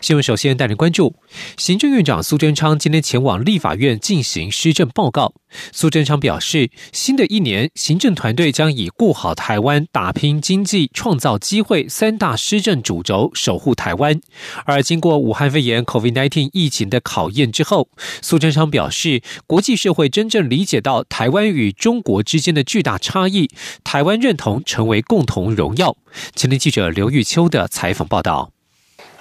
新闻首先带您关注，行政院长苏贞昌今天前往立法院进行施政报告。苏贞昌表示，新的一年，行政团队将以顾好台湾、打拼经济、创造机会三大施政主轴守护台湾。而经过武汉肺炎 （COVID-19） 疫情的考验之后，苏贞昌表示，国际社会真正理解到台湾与中国之间的巨大差异，台湾认同成为共同荣耀。前天记者刘玉秋的采访报道。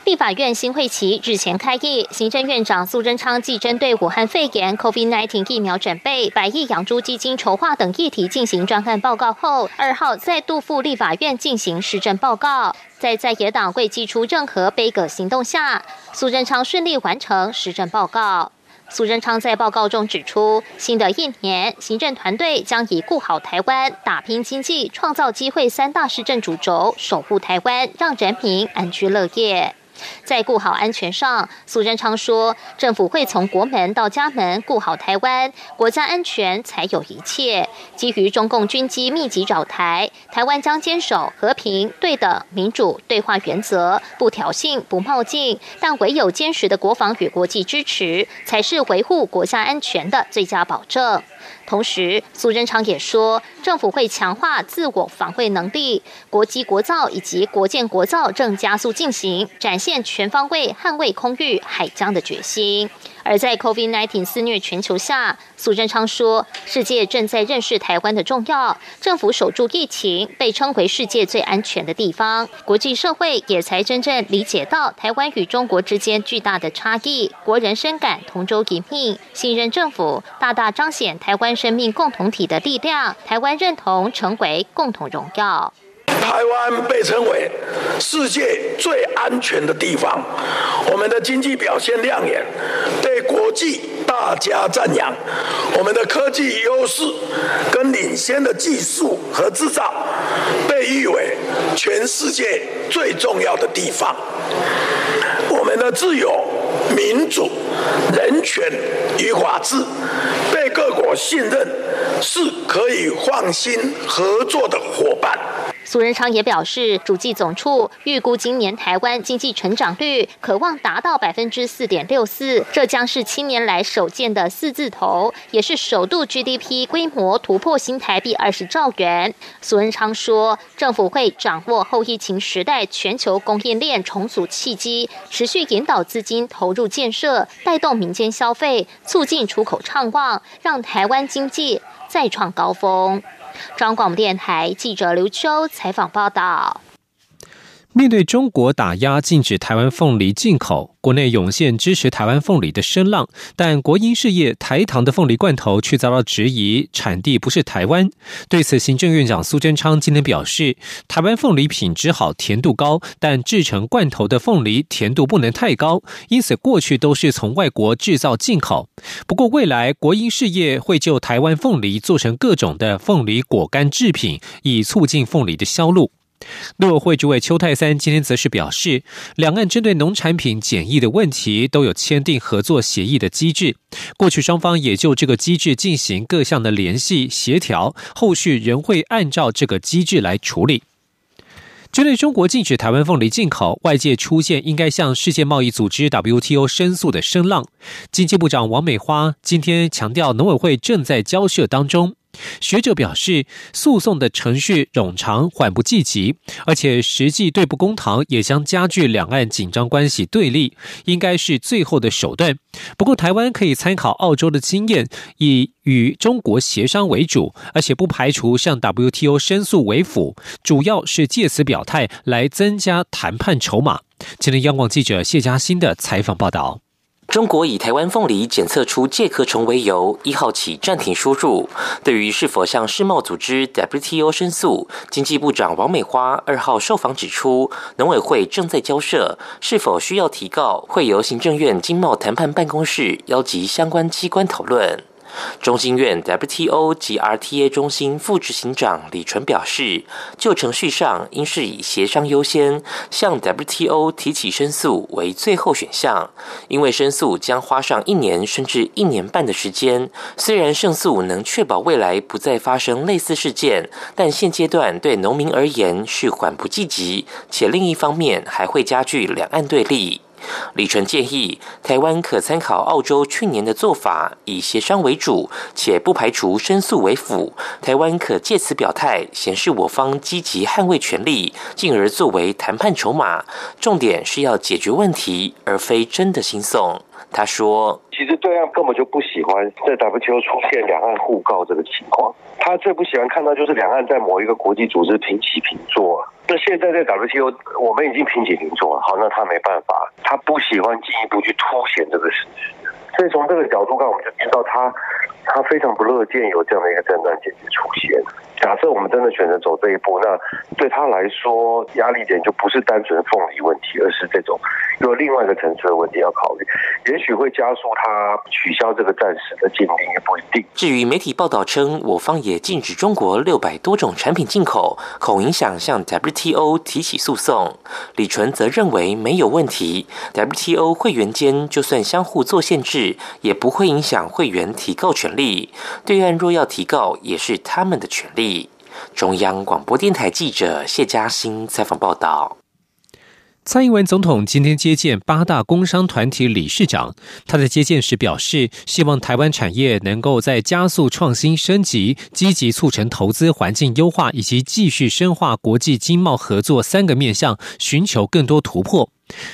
立法院新会期日前开议，行政院长苏贞昌继针对武汉肺炎 （COVID-19） 疫苗准备、百亿养猪基金筹划等议题进行专案报告后，二号再度赴立法院进行施政报告。在在野党未寄出任何悲歌行动下，苏贞昌顺利完成施政报告。苏贞昌在报告中指出，新的一年，行政团队将以顾好台湾、打拼经济、创造机会三大施政主轴，守护台湾，让人民安居乐业。在顾好安全上，苏贞昌说，政府会从国门到家门顾好台湾，国家安全才有一切。基于中共军机密集扰台，台湾将坚守和平、对等、民主对话原则，不挑衅、不冒进，但唯有坚实的国防与国际支持，才是维护国家安全的最佳保证。同时，苏贞昌也说，政府会强化自我防卫能力，国机国造以及国建国造正加速进行，展现全方位捍卫空域、海疆的决心。而在 COVID-19 肆虐全球下，苏贞昌说，世界正在认识台湾的重要，政府守住疫情，被称为世界最安全的地方，国际社会也才真正理解到台湾与中国之间巨大的差异，国人深感同舟一命，信任政府，大大彰显台湾生命共同体的力量，台湾认同成为共同荣耀。台湾被称为世界最安全的地方，我们的经济表现亮眼，被国际大家赞扬。我们的科技优势跟领先的技术和制造，被誉为全世界最重要的地方。我们的自由、民主、人权与法治，被各国信任，是可以放心合作的伙伴。苏仁昌也表示，主计总处预估今年台湾经济成长率可望达到百分之四点六四，这将是七年来首见的四字头，也是首度 GDP 规模突破新台币二十兆元。苏仁昌说，政府会掌握后疫情时代全球供应链重组契机，持续引导资金投入建设，带动民间消费，促进出口畅旺，让台湾经济再创高峰。中央广播电台记者刘秋采访报道。面对中国打压禁止台湾凤梨进口，国内涌现支持台湾凤梨的声浪，但国营事业台糖的凤梨罐头却遭到质疑，产地不是台湾。对此，行政院长苏贞昌今天表示，台湾凤梨品质好，甜度高，但制成罐头的凤梨甜度不能太高，因此过去都是从外国制造进口。不过未来国营事业会就台湾凤梨做成各种的凤梨果干制品，以促进凤梨的销路。陆委会主委邱泰三今天则是表示，两岸针对农产品检疫的问题都有签订合作协议的机制，过去双方也就这个机制进行各项的联系协调，后续仍会按照这个机制来处理。针对中国禁止台湾凤梨进口，外界出现应该向世界贸易组织 WTO 申诉的声浪。经济部长王美花今天强调，农委会正在交涉当中。学者表示，诉讼的程序冗长、缓不济急，而且实际对簿公堂，也将加剧两岸紧张关系对立，应该是最后的手段。不过，台湾可以参考澳洲的经验，以与中国协商为主，而且不排除向 WTO 申诉为辅，主要是借此表态来增加谈判筹码。今天，央广记者谢嘉欣的采访报道。中国以台湾凤梨检测出介壳虫为由，一号起暂停输入。对于是否向世贸组织 WTO 申诉，经济部长王美花二号受访指出，农委会正在交涉，是否需要提告，会由行政院经贸谈判办公室邀集相关机关讨论。中心院 WTO 及 RTA 中心副执行长李纯表示，就程序上应是以协商优先，向 WTO 提起申诉为最后选项，因为申诉将花上一年甚至一年半的时间。虽然胜诉能确保未来不再发生类似事件，但现阶段对农民而言是缓不济急，且另一方面还会加剧两岸对立。李纯建议，台湾可参考澳洲去年的做法，以协商为主，且不排除申诉为辅。台湾可借此表态，显示我方积极捍卫权利，进而作为谈判筹码。重点是要解决问题，而非真的兴送。他说：“其实对岸根本就不喜欢在 WTO 出现两岸互告这个情况，他最不喜欢看到就是两岸在某一个国际组织平起平坐。那现在在 WTO 我们已经平起平坐了，好，那他没办法，他不喜欢进一步去凸显这个事实。所以从这个角度看，我们就知道他他非常不乐见有这样的一个战战兢兢出现。”假设我们真的选择走这一步，那对他来说压力点就不是单纯凤梨问题，而是这种有另外一个层次的问题要考虑，也许会加速他取消这个暂时的禁令，也不一定。至于媒体报道称，我方也禁止中国六百多种产品进口，恐影响向 WTO 提起诉讼。李纯则认为没有问题，WTO 会员间就算相互做限制，也不会影响会员提告权利。对岸若要提告，也是他们的权利。中央广播电台记者谢嘉欣采访报道。蔡英文总统今天接见八大工商团体理事长，他在接见时表示，希望台湾产业能够在加速创新升级、积极促成投资环境优化以及继续深化国际经贸合作三个面向，寻求更多突破。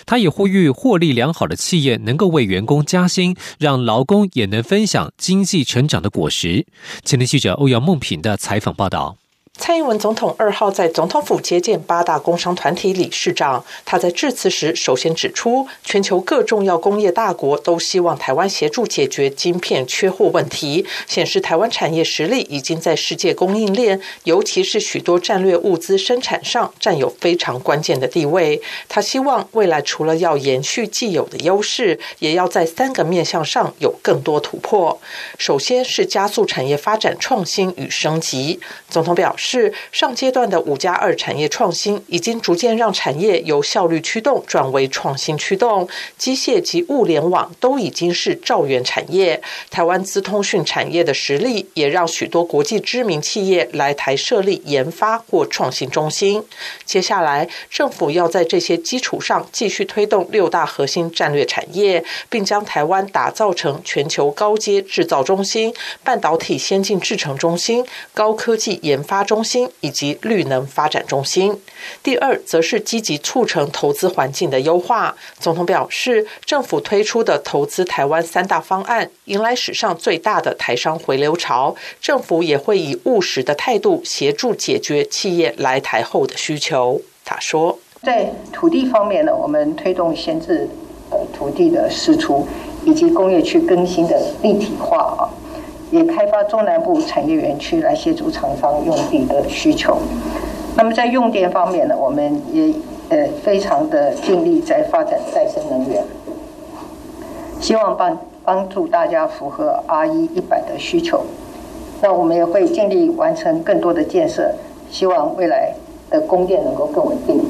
他也呼吁获利良好的企业能够为员工加薪，让劳工也能分享经济成长的果实。前天记者欧阳梦平的采访报道。蔡英文总统二号在总统府接见八大工商团体理事长。他在致辞时，首先指出，全球各重要工业大国都希望台湾协助解决晶片缺货问题，显示台湾产业实力已经在世界供应链，尤其是许多战略物资生产上占有非常关键的地位。他希望未来除了要延续既有的优势，也要在三个面向上有更多突破。首先是加速产业发展创新与升级。总统表示。是上阶段的五加二产业创新，已经逐渐让产业由效率驱动转为创新驱动。机械及物联网都已经是兆元产业。台湾资通讯产业的实力，也让许多国际知名企业来台设立研发或创新中心。接下来，政府要在这些基础上继续推动六大核心战略产业，并将台湾打造成全球高阶制造中心、半导体先进制程中心、高科技研发中。中心以及绿能发展中心。第二，则是积极促成投资环境的优化。总统表示，政府推出的投资台湾三大方案，迎来史上最大的台商回流潮。政府也会以务实的态度协助解决企业来台后的需求。他说，在土地方面呢，我们推动闲置呃土地的释出，以及工业区更新的立体化啊。也开发中南部产业园区来协助厂商用地的需求。那么在用电方面呢，我们也呃非常的尽力在发展再生能源，希望帮帮助大家符合 R 一一百的需求。那我们也会尽力完成更多的建设，希望未来的供电能够更稳定。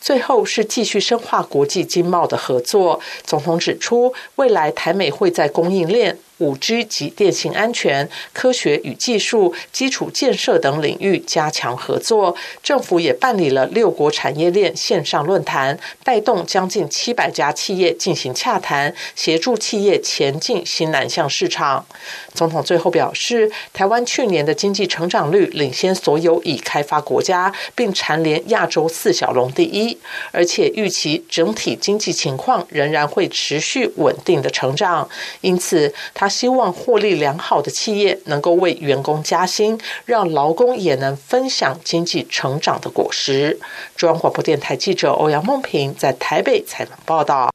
最后是继续深化国际经贸的合作。总统指出，未来台美会在供应链。五 G 及电信安全、科学与技术、基础建设等领域加强合作。政府也办理了六国产业链线上论坛，带动将近七百家企业进行洽谈，协助企业前进新南向市场。总统最后表示，台湾去年的经济成长率领先所有已开发国家，并蝉联亚洲四小龙第一，而且预期整体经济情况仍然会持续稳定的成长。因此，他。希望获利良好的企业能够为员工加薪，让劳工也能分享经济成长的果实。中央广播电台记者欧阳梦平在台北采访报道。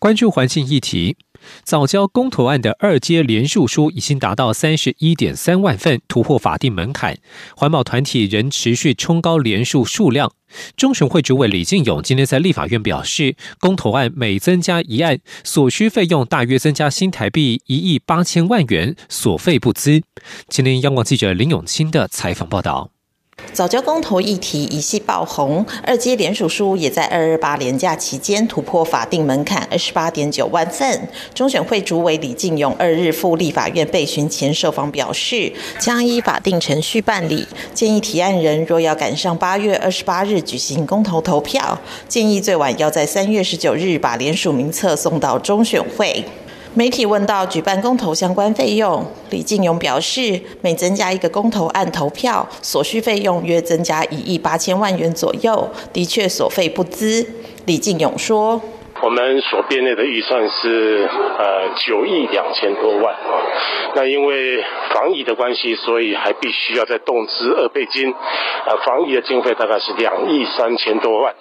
关注环境议题。早交公投案的二阶连署书已经达到三十一点三万份，突破法定门槛。环保团体仍持续冲高连署数量。中选会主委李进勇今天在立法院表示，公投案每增加一案，所需费用大约增加新台币一亿八千万元，所费不资。今天央广记者林永清的采访报道。早教公投议题一系爆红，二阶联署书也在二二八连假期间突破法定门槛二十八点九万份。中选会主委李进勇二日赴立法院备询前受访表示，将依法定程序办理。建议提案人若要赶上八月二十八日举行公投投票，建议最晚要在三月十九日把联署名册送到中选会。媒体问到举办公投相关费用，李进勇表示，每增加一个公投案投票，所需费用约增加一亿八千万元左右，的确所费不资。李进勇说。我们所编列的预算是呃九亿两千多万啊，那因为防疫的关系，所以还必须要再动资二倍金，啊，防疫的经费大概是两亿三千多万。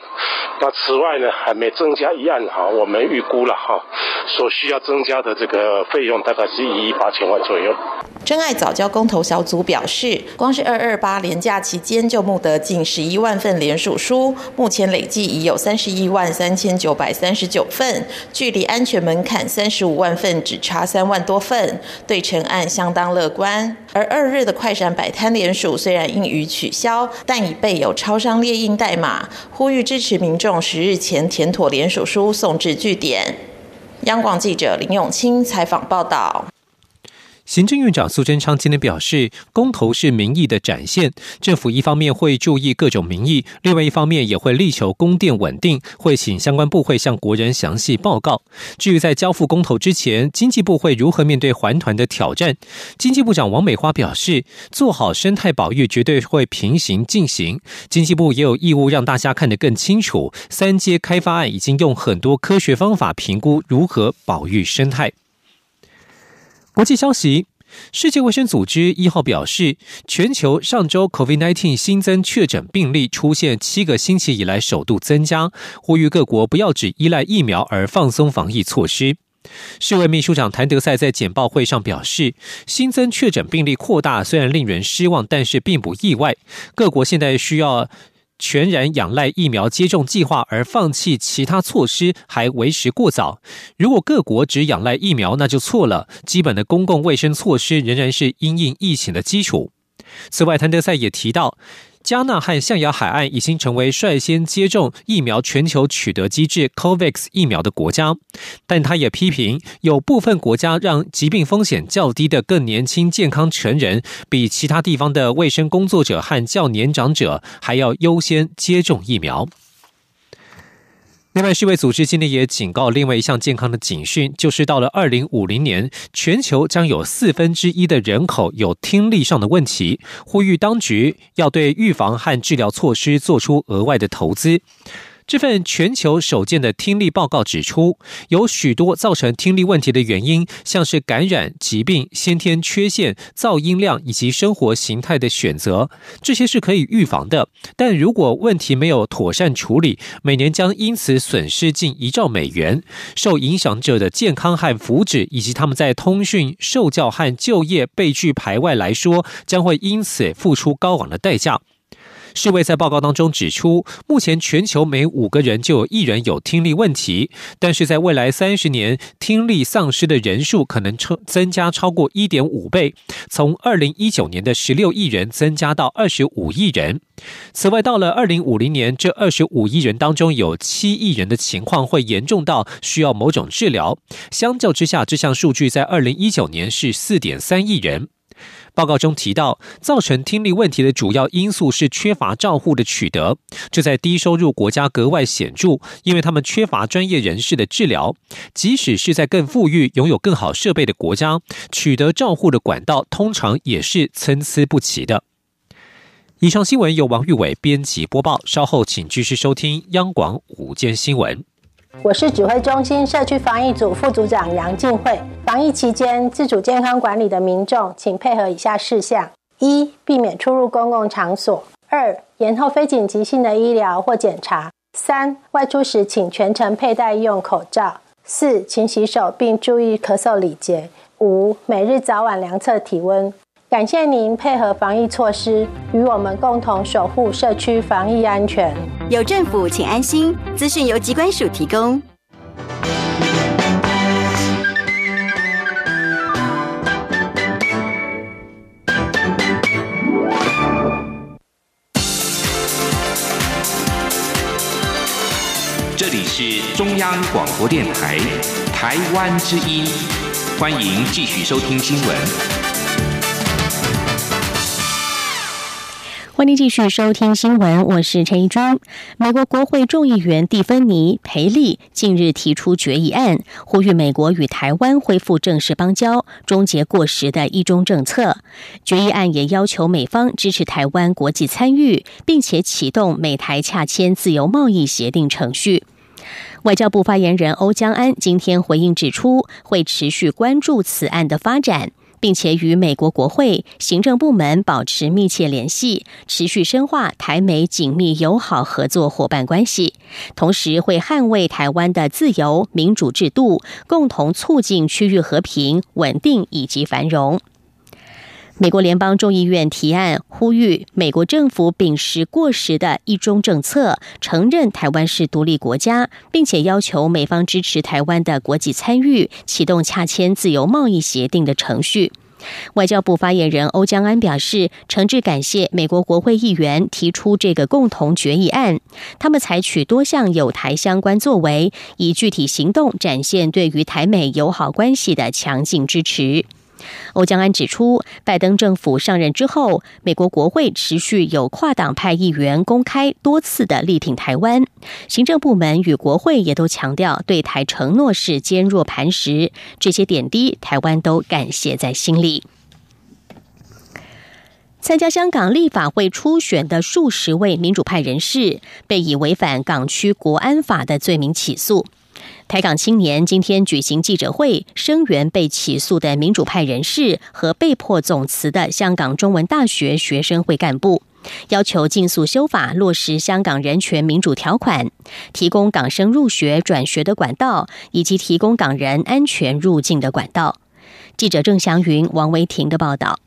那此外呢，还没增加一案哈，我们预估了哈，所需要增加的这个费用大概是一亿八千万左右。真爱早教公投小组表示，光是二二八连假期间就募得近十一万份联署书，目前累计已有三十一万三千九百三十九份，距离安全门槛三十五万份只差三万多份，对成案相当乐观。而二日的快闪摆摊联署虽然应予取消，但已备有超商列印代码，呼吁支持民众十日前填妥联署书送至据点。央广记者林永清采访报道。行政院长苏贞昌今天表示，公投是民意的展现，政府一方面会注意各种民意，另外一方面也会力求供电稳定，会请相关部会向国人详细报告。至于在交付公投之前，经济部会如何面对环团的挑战？经济部长王美花表示，做好生态保育绝对会平行进行，经济部也有义务让大家看得更清楚。三阶开发案已经用很多科学方法评估如何保育生态。国际消息：世界卫生组织一号表示，全球上周 COVID-19 新增确诊病例出现七个星期以来首度增加，呼吁各国不要只依赖疫苗而放松防疫措施。世卫秘书长谭德赛在简报会上表示，新增确诊病例扩大虽然令人失望，但是并不意外。各国现在需要。全然仰赖疫苗接种计划而放弃其他措施，还为时过早。如果各国只仰赖疫苗，那就错了。基本的公共卫生措施仍然是因应疫情的基础。此外，谭德赛也提到。加纳和象牙海岸已经成为率先接种疫苗全球取得机制 COVAX 疫苗的国家，但他也批评有部分国家让疾病风险较低的更年轻健康成人，比其他地方的卫生工作者和较年长者还要优先接种疫苗。另外，世卫组织今天也警告另外一项健康的警讯，就是到了二零五零年，全球将有四分之一的人口有听力上的问题，呼吁当局要对预防和治疗措施做出额外的投资。这份全球首见的听力报告指出，有许多造成听力问题的原因，像是感染、疾病、先天缺陷、噪音量以及生活形态的选择，这些是可以预防的。但如果问题没有妥善处理，每年将因此损失近一兆美元。受影响者的健康和福祉，以及他们在通讯、受教和就业被拒排外来说，将会因此付出高昂的代价。世卫在报告当中指出，目前全球每五个人就有一人有听力问题，但是在未来三十年，听力丧失的人数可能超增加超过一点五倍，从二零一九年的十六亿人增加到二十五亿人。此外，到了二零五零年，这二十五亿人当中有七亿人的情况会严重到需要某种治疗。相较之下，这项数据在二零一九年是四点三亿人。报告中提到，造成听力问题的主要因素是缺乏照护的取得，这在低收入国家格外显著，因为他们缺乏专业人士的治疗。即使是在更富裕、拥有更好设备的国家，取得照护的管道通常也是参差不齐的。以上新闻由王玉伟编辑播报，稍后请继续收听央广午间新闻。我是指挥中心社区防疫组副组长杨静慧。防疫期间，自主健康管理的民众，请配合以下事项：一、避免出入公共场所；二、延后非紧急性的医疗或检查；三、外出时请全程佩戴医用口罩；四、勤洗手并注意咳嗽礼节。五、每日早晚量测体温。感谢您配合防疫措施，与我们共同守护社区防疫安全。有政府，请安心。资讯由机关署提供。这里是中央广播电台台湾之音，欢迎继续收听新闻。欢迎继续收听新闻，我是陈一珠。美国国会众议员蒂芬尼·培利近日提出决议案，呼吁美国与台湾恢复正式邦交，终结过时的一中政策。决议案也要求美方支持台湾国际参与，并且启动美台洽签自由贸易协定程序。外交部发言人欧江安今天回应指出，会持续关注此案的发展，并且与美国国会行政部门保持密切联系，持续深化台美紧密友好合作伙伴关系。同时，会捍卫台湾的自由民主制度，共同促进区域和平、稳定以及繁荣。美国联邦众议院提案呼吁美国政府秉持过时的一中政策，承认台湾是独立国家，并且要求美方支持台湾的国际参与，启动洽签自由贸易协定的程序。外交部发言人欧江安表示，诚挚感谢美国国会议员提出这个共同决议案，他们采取多项有台相关作为，以具体行动展现对于台美友好关系的强劲支持。欧江安指出，拜登政府上任之后，美国国会持续有跨党派议员公开多次的力挺台湾，行政部门与国会也都强调对台承诺是坚若磐石，这些点滴台湾都感谢在心里。参加香港立法会初选的数十位民主派人士，被以违反港区国安法的罪名起诉。台港青年今天举行记者会，声援被起诉的民主派人士和被迫总辞的香港中文大学学生会干部，要求尽速修法落实香港人权民主条款，提供港生入学转学的管道，以及提供港人安全入境的管道。记者郑祥云、王维婷的报道。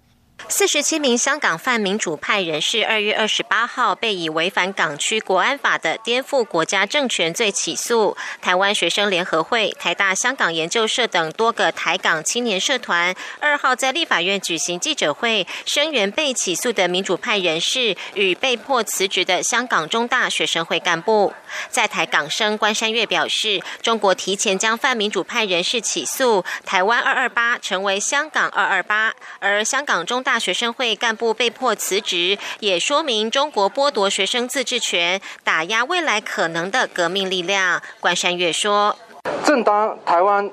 四十七名香港泛民主派人士二月二十八号被以违反港区国安法的颠覆国家政权罪起诉。台湾学生联合会、台大香港研究社等多个台港青年社团二号在立法院举行记者会，声援被起诉的民主派人士与被迫辞职的香港中大学生会干部。在台港生关山月表示，中国提前将泛民主派人士起诉，台湾二二八成为香港二二八，而香港中大。学生会干部被迫辞职，也说明中国剥夺学生自治权，打压未来可能的革命力量。关山月说：“正当台湾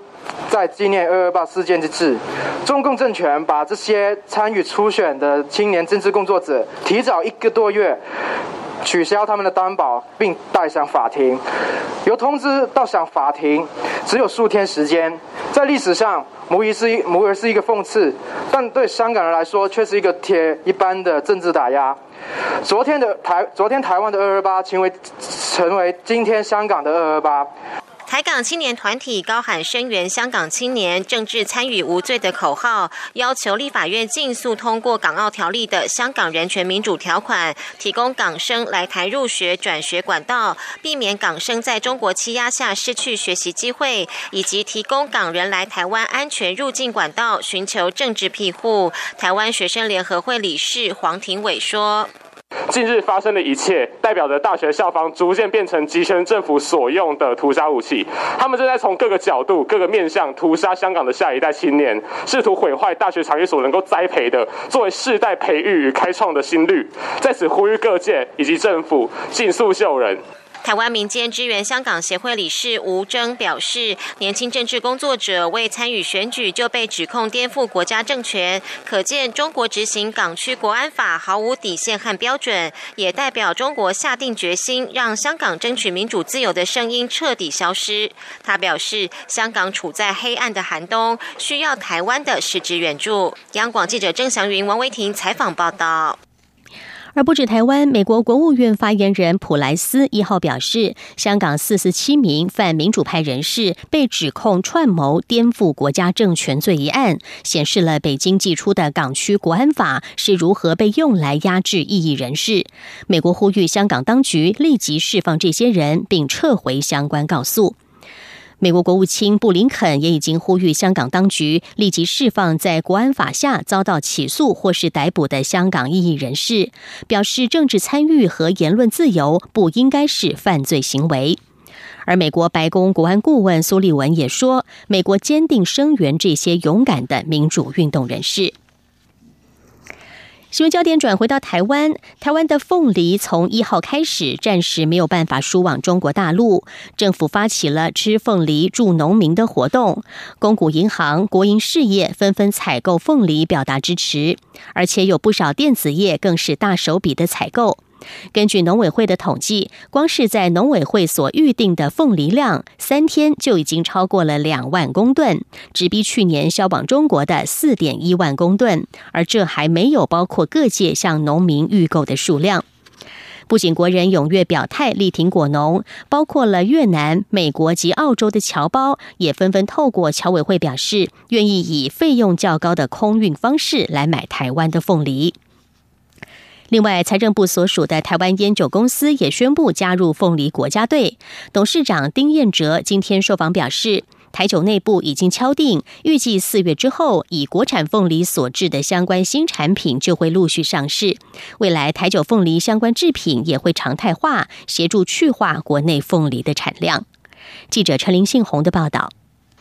在纪念二二八事件之际，中共政权把这些参与初选的青年政治工作者提早一个多月。”取消他们的担保，并带上法庭。由通知到上法庭，只有数天时间。在历史上，无疑是一无疑是一个讽刺，但对香港人来说，却是一个铁一般的政治打压。昨天的台，昨天台湾的二二八，成为成为今天香港的二二八。台港青年团体高喊声援香港青年政治参与无罪的口号，要求立法院尽速通过港澳条例的香港人权民主条款，提供港生来台入学转学管道，避免港生在中国欺压下失去学习机会，以及提供港人来台湾安全入境管道，寻求政治庇护。台湾学生联合会理事黄庭伟说。近日发生的一切，代表着大学校方逐渐变成集权政府所用的屠杀武器。他们正在从各个角度、各个面向屠杀香港的下一代青年，试图毁坏大学产业所能够栽培的作为世代培育与开创的新律。在此呼吁各界以及政府，尽速救人。台湾民间支援香港协会理事吴征表示，年轻政治工作者未参与选举就被指控颠覆国家政权，可见中国执行港区国安法毫无底线和标准，也代表中国下定决心让香港争取民主自由的声音彻底消失。他表示，香港处在黑暗的寒冬，需要台湾的实质援助。央广记者郑祥云、王维婷采访报道。而不止台湾，美国国务院发言人普莱斯一号表示，香港四十七名反民主派人士被指控串谋颠覆国家政权罪一案，显示了北京寄出的港区国安法是如何被用来压制异议人士。美国呼吁香港当局立即释放这些人，并撤回相关告诉。美国国务卿布林肯也已经呼吁香港当局立即释放在国安法下遭到起诉或是逮捕的香港异议人士，表示政治参与和言论自由不应该是犯罪行为。而美国白宫国安顾问苏利文也说，美国坚定声援这些勇敢的民主运动人士。新闻焦点转回到台湾，台湾的凤梨从一号开始暂时没有办法输往中国大陆，政府发起了吃凤梨助农民的活动，公股银行、国营事业纷纷采购凤梨表达支持，而且有不少电子业更是大手笔的采购。根据农委会的统计，光是在农委会所预定的凤梨量，三天就已经超过了两万公吨，直逼去年销往中国的四点一万公吨。而这还没有包括各界向农民预购的数量。不仅国人踊跃表态力挺果农，包括了越南、美国及澳洲的侨胞，也纷纷透过侨委会表示，愿意以费用较高的空运方式来买台湾的凤梨。另外，财政部所属的台湾烟酒公司也宣布加入凤梨国家队。董事长丁彦哲今天受访表示，台酒内部已经敲定，预计四月之后，以国产凤梨所制的相关新产品就会陆续上市。未来台酒凤梨相关制品也会常态化，协助去化国内凤梨的产量。记者陈林信宏的报道。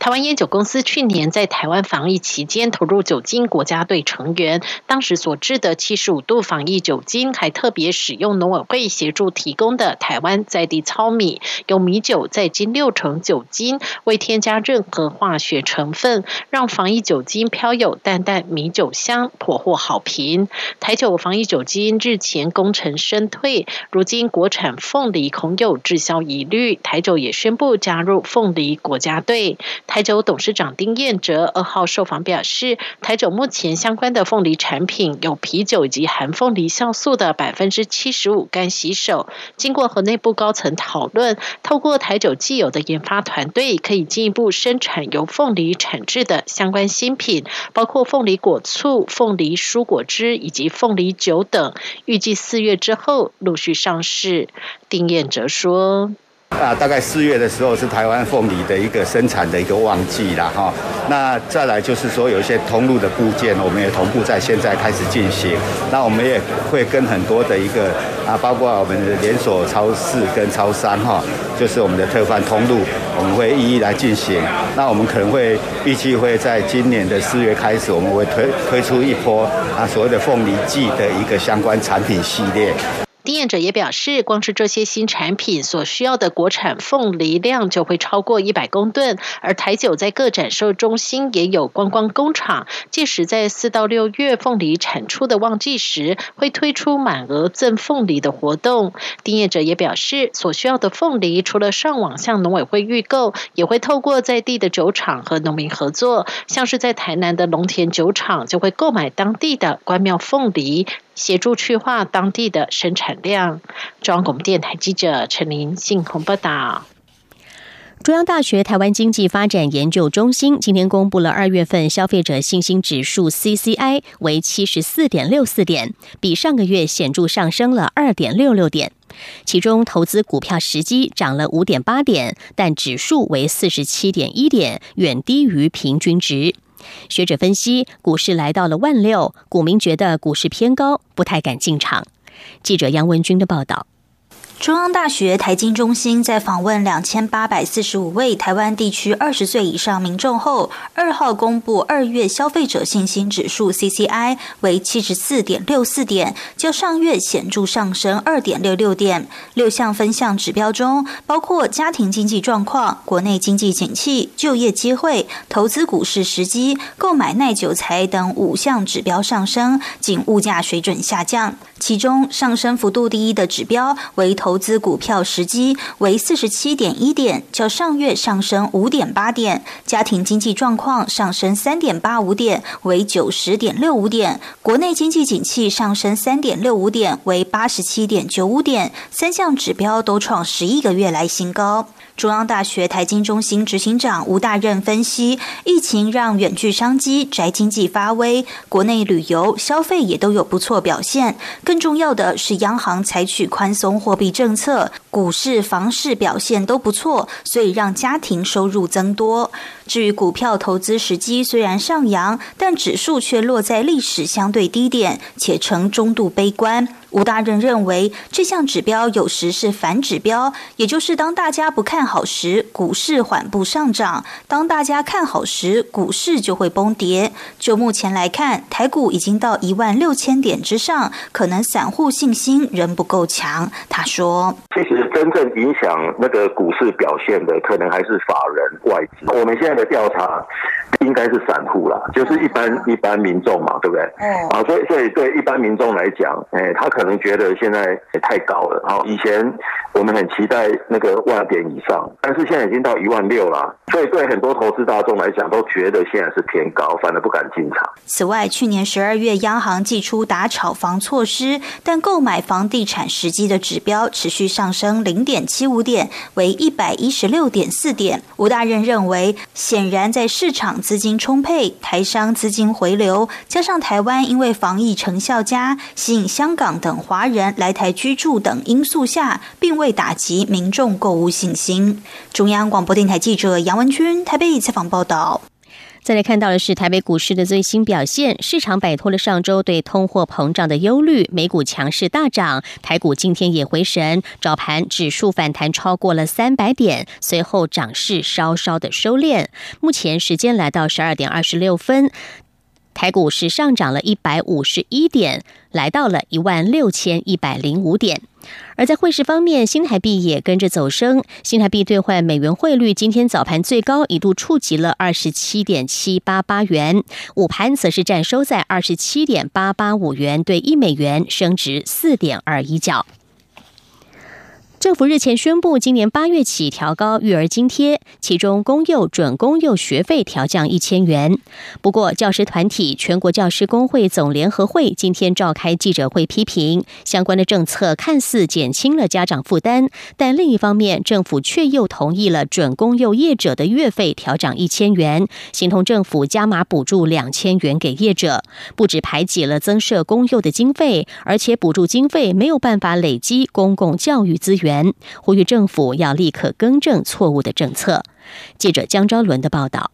台湾烟酒公司去年在台湾防疫期间投入酒精国家队成员，当时所制的七十五度防疫酒精，还特别使用农委会协助提供的台湾在地糙米，用米酒再经六成酒精，未添加任何化学成分，让防疫酒精飘有淡淡米酒香，颇获好评。台酒防疫酒精日前功成身退，如今国产凤梨恐有滞销疑虑，台酒也宣布加入凤梨国家队。台酒董事长丁彦哲二号受访表示，台酒目前相关的凤梨产品有啤酒以及含凤梨酵素的百分之七十五干洗手。经过和内部高层讨论，透过台酒既有的研发团队，可以进一步生产由凤梨产制的相关新品，包括凤梨果醋、凤梨蔬果汁以及凤梨酒等。预计四月之后陆续上市。丁彦哲说。啊，大概四月的时候是台湾凤梨的一个生产的一个旺季啦，哈。那再来就是说有一些通路的部件，我们也同步在现在开始进行。那我们也会跟很多的一个啊，包括我们的连锁超市跟超商哈，就是我们的特贩通路，我们会一一来进行。那我们可能会预计会在今年的四月开始，我们会推推出一波啊所谓的凤梨季的一个相关产品系列。丁彦者也表示，光是这些新产品所需要的国产凤梨量就会超过一百公吨，而台酒在各展售中心也有观光工厂，届时在四到六月凤梨产出的旺季时，会推出满额赠凤梨的活动。丁彦者也表示，所需要的凤梨除了上网向农委会预购，也会透过在地的酒厂和农民合作，像是在台南的龙田酒厂就会购买当地的关庙凤梨。协助去化当地的生产量。中央广播电台记者陈琳信鸿报道。中央大学台湾经济发展研究中心今天公布了二月份消费者信心指数 （CCI） 为七十四点六四点，比上个月显著上升了二点六六点。其中，投资股票时机涨了五点八点，但指数为四十七点一点，远低于平均值。学者分析，股市来到了万六，股民觉得股市偏高，不太敢进场。记者杨文军的报道。中央大学台经中心在访问两千八百四十五位台湾地区二十岁以上民众后，二号公布二月消费者信心指数 （CCI） 为七十四点六四点，较上月显著上升二点六六点。六项分项指标中，包括家庭经济状况、国内经济景气、就业机会、投资股市时机、购买耐久财等五项指标上升，仅物价水准下降。其中上升幅度第一的指标为投。资股票时机为四十七点一点，较上月上升五点八点；家庭经济状况上升三点八五点，为九十点六五点；国内经济景气上升三点六五点，为八十七点九五点。三项指标都创十一个月来新高。中央大学台经中心执行长吴大任分析，疫情让远距商机、宅经济发威，国内旅游消费也都有不错表现。更重要的是，央行采取宽松货币政策，股市、房市表现都不错，所以让家庭收入增多。至于股票投资时机虽然上扬，但指数却落在历史相对低点，且呈中度悲观。吴大任认为，这项指标有时是反指标，也就是当大家不看好时，股市缓步上涨；当大家看好时，股市就会崩跌。就目前来看，台股已经到一万六千点之上，可能散户信心仍不够强。他说：“真正影响那个股市表现的，可能还是法人外资。我们现在的调查。”应该是散户啦，就是一般一般民众嘛，对不对？嗯。啊，所以所以对一般民众来讲，哎，他可能觉得现在太高了。好，以前我们很期待那个万点以上，但是现在已经到一万六了，所以对很多投资大众来讲，都觉得现在是偏高，反而不敢进场。此外，去年十二月央行寄出打炒房措施，但购买房地产时机的指标持续上升零点七五点，为一百一十六点四点。吴大任认为，显然在市场。资金充沛，台商资金回流，加上台湾因为防疫成效佳，吸引香港等华人来台居住等因素下，并未打击民众购物信心。中央广播电台记者杨文君台北采访报道。再来看到的是台北股市的最新表现，市场摆脱了上周对通货膨胀的忧虑，美股强势大涨，台股今天也回神，早盘指数反弹超过了三百点，随后涨势稍稍的收敛。目前时间来到十二点二十六分，台股是上涨了一百五十一点，来到了一万六千一百零五点。而在汇市方面，新台币也跟着走升。新台币兑换美元汇率今天早盘最高一度触及了二十七点七八八元，午盘则是站收在二十七点八八五元兑一美元，升值四点二一角。政府日前宣布，今年八月起调高育儿津贴，其中公幼、准公幼学费调降一千元。不过，教师团体全国教师工会总联合会今天召开记者会，批评相关的政策看似减轻了家长负担，但另一方面，政府却又同意了准公幼业者的月费调涨一千元，形同政府加码补助两千元给业者，不止排挤了增设公幼的经费，而且补助经费没有办法累积公共教育资源。呼吁政府要立刻更正错误的政策。记者江昭伦的报道。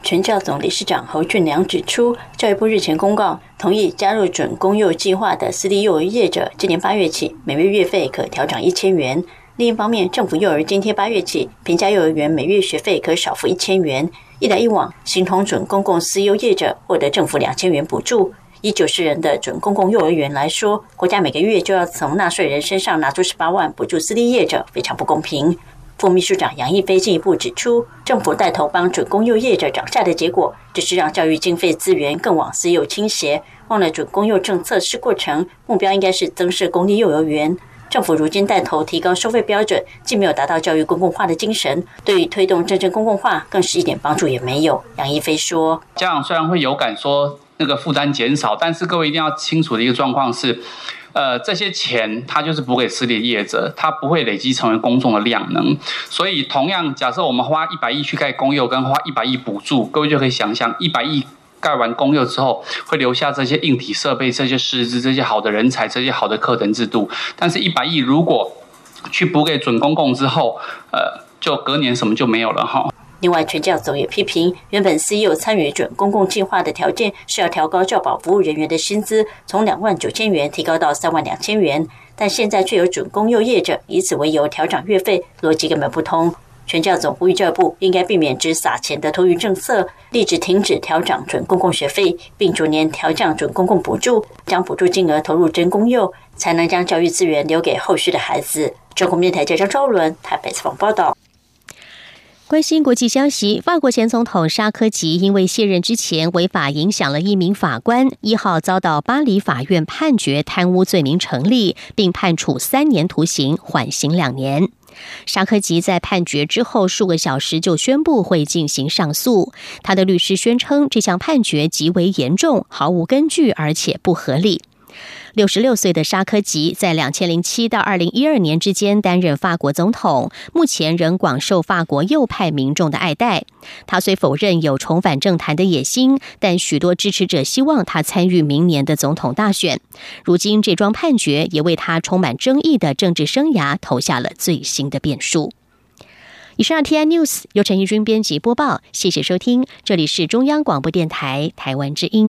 全教总理事长侯俊良指出，教育部日前公告，同意加入准公幼计划的私立幼儿业者，今年八月起每月月费可调涨一千元。另一方面，政府幼儿津贴八月起，平价幼儿园每月学费可少付一千元。一来一往，形同准公共私幼业者获得政府两千元补助。以九十人的准公共幼儿园来说，国家每个月就要从纳税人身上拿出十八万补助私立业者，非常不公平。副秘书长杨义飞进一步指出，政府带头帮准公幼业者涨价的结果，只是让教育经费资源更往私幼倾斜，忘了准公幼政策是过程，目标应该是增设公立幼儿园。政府如今带头提高收费标准，既没有达到教育公共化的精神，对于推动真正公共化，更是一点帮助也没有。杨义飞说：“家长虽然会有感说。”那个负担减少，但是各位一定要清楚的一个状况是，呃，这些钱它就是补给私立业者，它不会累积成为公众的量能。所以，同样假设我们花一百亿去盖公幼，跟花一百亿补助，各位就可以想象，一百亿盖完公幼之后，会留下这些硬体设备、这些师资、这些好的人才、这些好的课程制度。但是，一百亿如果去补给准公共之后，呃，就隔年什么就没有了哈。另外，全教总也批评，原本私幼参与准公共计划的条件是要调高教保服务人员的薪资，从两万九千元提高到三万两千元，但现在却有准公幼业者以此为由调涨月费，逻辑根本不通。全教总呼吁教育部应该避免只撒钱的托育政策，立即停止调涨准公共学费，并逐年调降准公共补助，将补助金额投入真公幼，才能将教育资源留给后续的孩子。中国面台记者张昭伦台北采访报道。关心国际消息，法国前总统沙科吉因为卸任之前违法影响了一名法官，一号遭到巴黎法院判决贪污罪名成立，并判处三年徒刑，缓刑两年。沙科吉在判决之后数个小时就宣布会进行上诉。他的律师宣称，这项判决极为严重，毫无根据，而且不合理。六十六岁的沙科吉在两千零七到二零一二年之间担任法国总统，目前仍广受法国右派民众的爱戴。他虽否认有重返政坛的野心，但许多支持者希望他参与明年的总统大选。如今这桩判决也为他充满争议的政治生涯投下了最新的变数。以上 T I News 由陈义军编辑播报，谢谢收听，这里是中央广播电台台湾之音。